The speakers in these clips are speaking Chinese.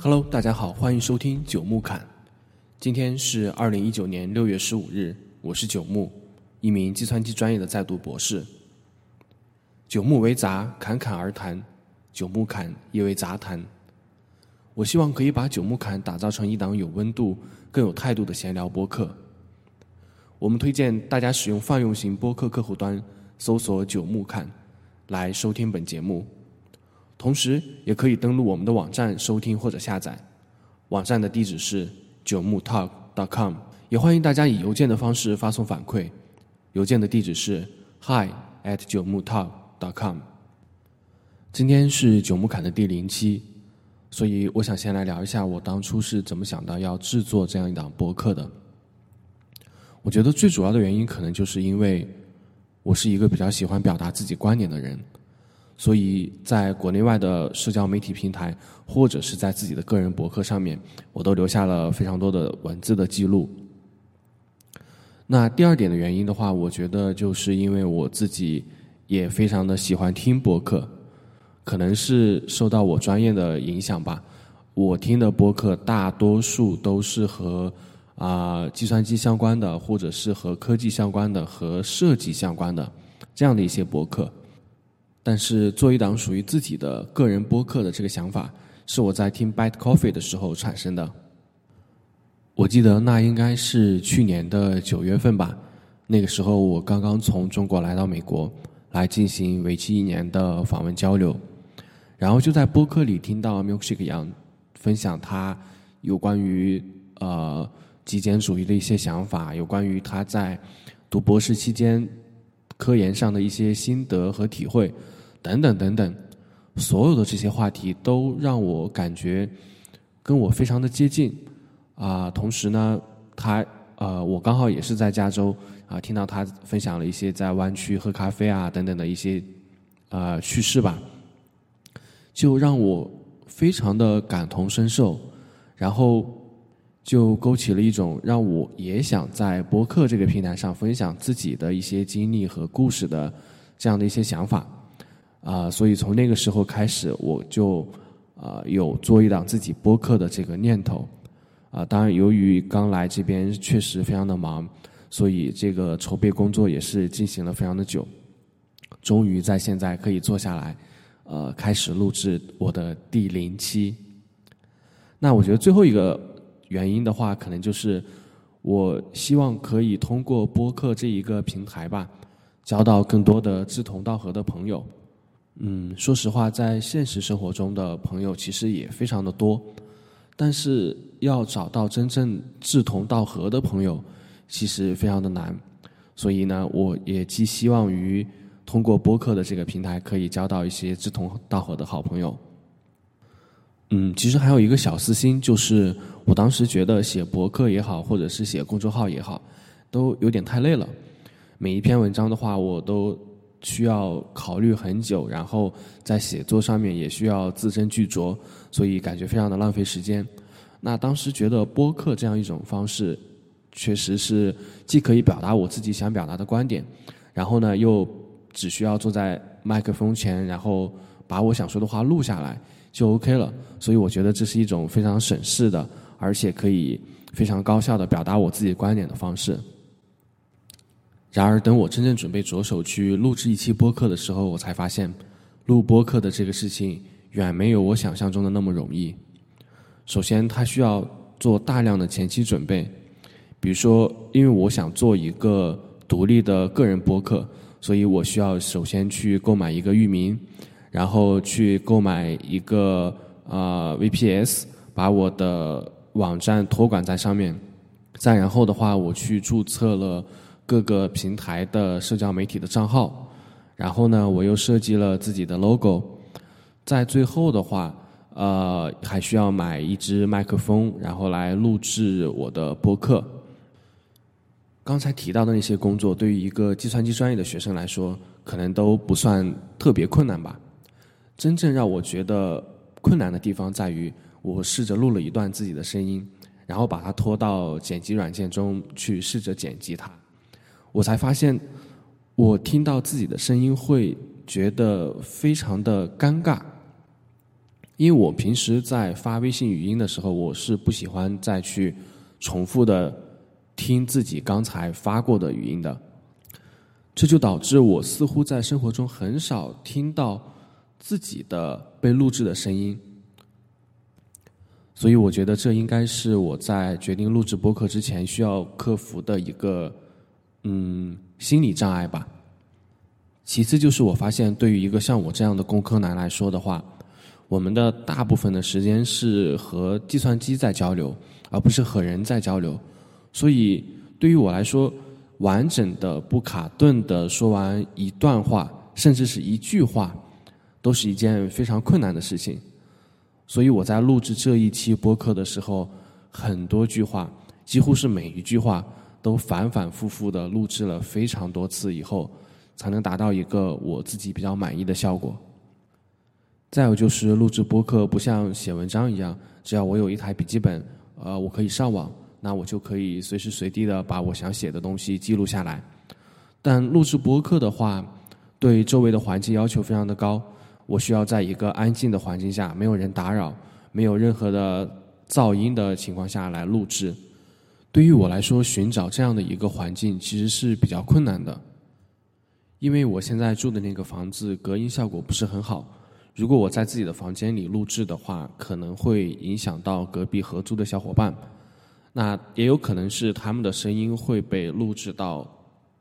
Hello，大家好，欢迎收听九木侃。今天是二零一九年六月十五日，我是九木，一名计算机专业的在读博士。九木为杂，侃侃而谈；九木侃也为杂谈。我希望可以把九木侃打造成一档有温度、更有态度的闲聊播客。我们推荐大家使用泛用型播客客户端搜索“九木侃”来收听本节目。同时，也可以登录我们的网站收听或者下载。网站的地址是九木 talk.com，也欢迎大家以邮件的方式发送反馈。邮件的地址是 hi at 九木 talk.com。今天是九木侃的第零期，所以我想先来聊一下我当初是怎么想到要制作这样一档播客的。我觉得最主要的原因，可能就是因为我是一个比较喜欢表达自己观点的人。所以，在国内外的社交媒体平台，或者是在自己的个人博客上面，我都留下了非常多的文字的记录。那第二点的原因的话，我觉得就是因为我自己也非常的喜欢听博客，可能是受到我专业的影响吧。我听的博客大多数都是和啊计算机相关的，或者是和科技相关的、和设计相关的这样的一些博客。但是做一档属于自己的个人播客的这个想法，是我在听 Bad Coffee 的时候产生的。我记得那应该是去年的九月份吧，那个时候我刚刚从中国来到美国，来进行为期一年的访问交流，然后就在播客里听到 Milkshake 杨分享他有关于呃极简主义的一些想法，有关于他在读博士期间科研上的一些心得和体会。等等等等，所有的这些话题都让我感觉跟我非常的接近啊。同时呢，他呃，我刚好也是在加州啊，听到他分享了一些在湾区喝咖啡啊等等的一些啊趣事吧，就让我非常的感同身受，然后就勾起了一种让我也想在播客这个平台上分享自己的一些经历和故事的这样的一些想法。啊，所以从那个时候开始，我就啊有做一档自己播客的这个念头。啊，当然，由于刚来这边确实非常的忙，所以这个筹备工作也是进行了非常的久。终于在现在可以坐下来，呃，开始录制我的第零期。那我觉得最后一个原因的话，可能就是我希望可以通过播客这一个平台吧，交到更多的志同道合的朋友。嗯，说实话，在现实生活中的朋友其实也非常的多，但是要找到真正志同道合的朋友，其实非常的难。所以呢，我也寄希望于通过播客的这个平台，可以交到一些志同道合的好朋友。嗯，其实还有一个小私心，就是我当时觉得写博客也好，或者是写公众号也好，都有点太累了。每一篇文章的话，我都。需要考虑很久，然后在写作上面也需要字斟句酌，所以感觉非常的浪费时间。那当时觉得播客这样一种方式，确实是既可以表达我自己想表达的观点，然后呢又只需要坐在麦克风前，然后把我想说的话录下来就 OK 了。所以我觉得这是一种非常省事的，而且可以非常高效的表达我自己观点的方式。然而，等我真正准备着手去录制一期播客的时候，我才发现，录播客的这个事情远没有我想象中的那么容易。首先，它需要做大量的前期准备，比如说，因为我想做一个独立的个人播客，所以我需要首先去购买一个域名，然后去购买一个啊 VPS，把我的网站托管在上面，再然后的话，我去注册了。各个平台的社交媒体的账号，然后呢，我又设计了自己的 logo，在最后的话，呃，还需要买一支麦克风，然后来录制我的播客。刚才提到的那些工作，对于一个计算机专业的学生来说，可能都不算特别困难吧。真正让我觉得困难的地方在于，我试着录了一段自己的声音，然后把它拖到剪辑软件中去试着剪辑它。我才发现，我听到自己的声音会觉得非常的尴尬，因为我平时在发微信语音的时候，我是不喜欢再去重复的听自己刚才发过的语音的，这就导致我似乎在生活中很少听到自己的被录制的声音，所以我觉得这应该是我在决定录制播客之前需要克服的一个嗯心理障碍吧。其次就是我发现，对于一个像我这样的工科男来说的话。我们的大部分的时间是和计算机在交流，而不是和人在交流。所以对于我来说，完整的不卡顿的说完一段话，甚至是一句话，都是一件非常困难的事情。所以我在录制这一期播客的时候，很多句话，几乎是每一句话都反反复复的录制了非常多次以后，才能达到一个我自己比较满意的效果。再有就是录制播客不像写文章一样，只要我有一台笔记本，呃，我可以上网，那我就可以随时随地的把我想写的东西记录下来。但录制播客的话，对周围的环境要求非常的高，我需要在一个安静的环境下，没有人打扰，没有任何的噪音的情况下来录制。对于我来说，寻找这样的一个环境其实是比较困难的，因为我现在住的那个房子隔音效果不是很好。如果我在自己的房间里录制的话，可能会影响到隔壁合租的小伙伴，那也有可能是他们的声音会被录制到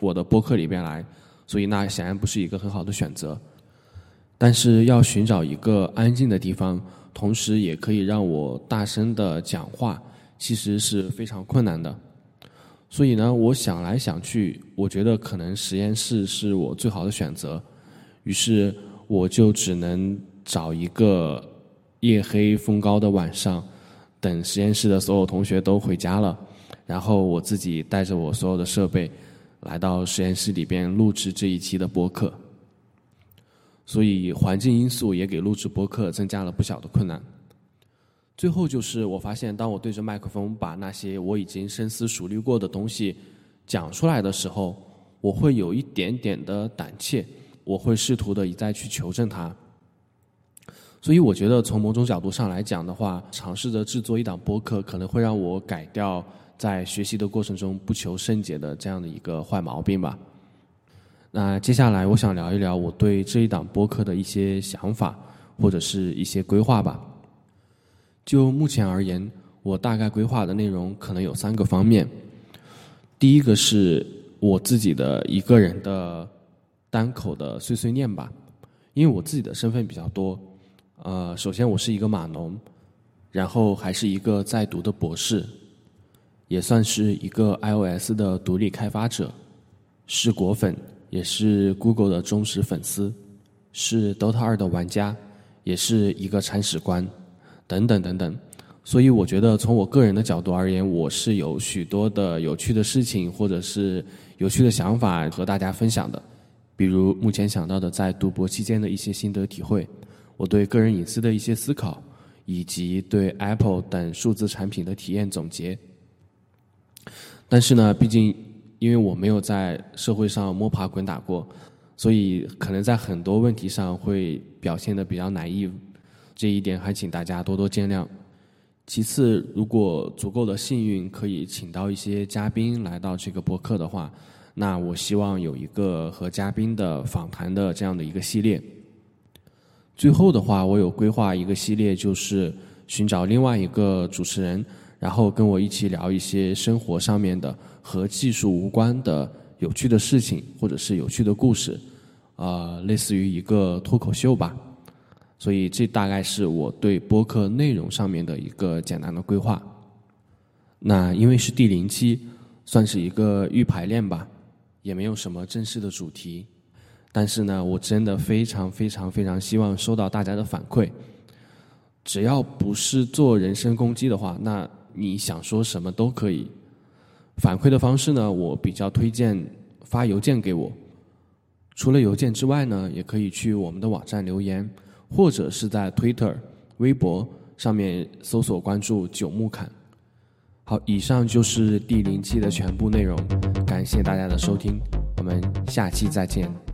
我的播客里边来，所以那显然不是一个很好的选择。但是要寻找一个安静的地方，同时也可以让我大声的讲话，其实是非常困难的。所以呢，我想来想去，我觉得可能实验室是我最好的选择，于是。我就只能找一个夜黑风高的晚上，等实验室的所有同学都回家了，然后我自己带着我所有的设备，来到实验室里边录制这一期的播客。所以环境因素也给录制播客增加了不小的困难。最后就是我发现，当我对着麦克风把那些我已经深思熟虑过的东西讲出来的时候，我会有一点点的胆怯。我会试图的一再去求证它，所以我觉得从某种角度上来讲的话，尝试着制作一档播客，可能会让我改掉在学习的过程中不求甚解的这样的一个坏毛病吧。那接下来我想聊一聊我对这一档播客的一些想法或者是一些规划吧。就目前而言，我大概规划的内容可能有三个方面。第一个是我自己的一个人的。单口的碎碎念吧，因为我自己的身份比较多，呃，首先我是一个码农，然后还是一个在读的博士，也算是一个 iOS 的独立开发者，是果粉，也是 Google 的忠实粉丝，是 Dota 二的玩家，也是一个铲屎官，等等等等。所以我觉得从我个人的角度而言，我是有许多的有趣的事情或者是有趣的想法和大家分享的。比如目前想到的，在读博期间的一些心得体会，我对个人隐私的一些思考，以及对 Apple 等数字产品的体验总结。但是呢，毕竟因为我没有在社会上摸爬滚打过，所以可能在很多问题上会表现的比较 naive，这一点还请大家多多见谅。其次，如果足够的幸运，可以请到一些嘉宾来到这个博客的话。那我希望有一个和嘉宾的访谈的这样的一个系列。最后的话，我有规划一个系列，就是寻找另外一个主持人，然后跟我一起聊一些生活上面的和技术无关的有趣的事情，或者是有趣的故事，啊，类似于一个脱口秀吧。所以这大概是我对播客内容上面的一个简单的规划。那因为是第零期，算是一个预排练吧。也没有什么正式的主题，但是呢，我真的非常非常非常希望收到大家的反馈。只要不是做人身攻击的话，那你想说什么都可以。反馈的方式呢，我比较推荐发邮件给我。除了邮件之外呢，也可以去我们的网站留言，或者是在 Twitter、微博上面搜索关注“九木侃”。好，以上就是第零期的全部内容，感谢大家的收听，我们下期再见。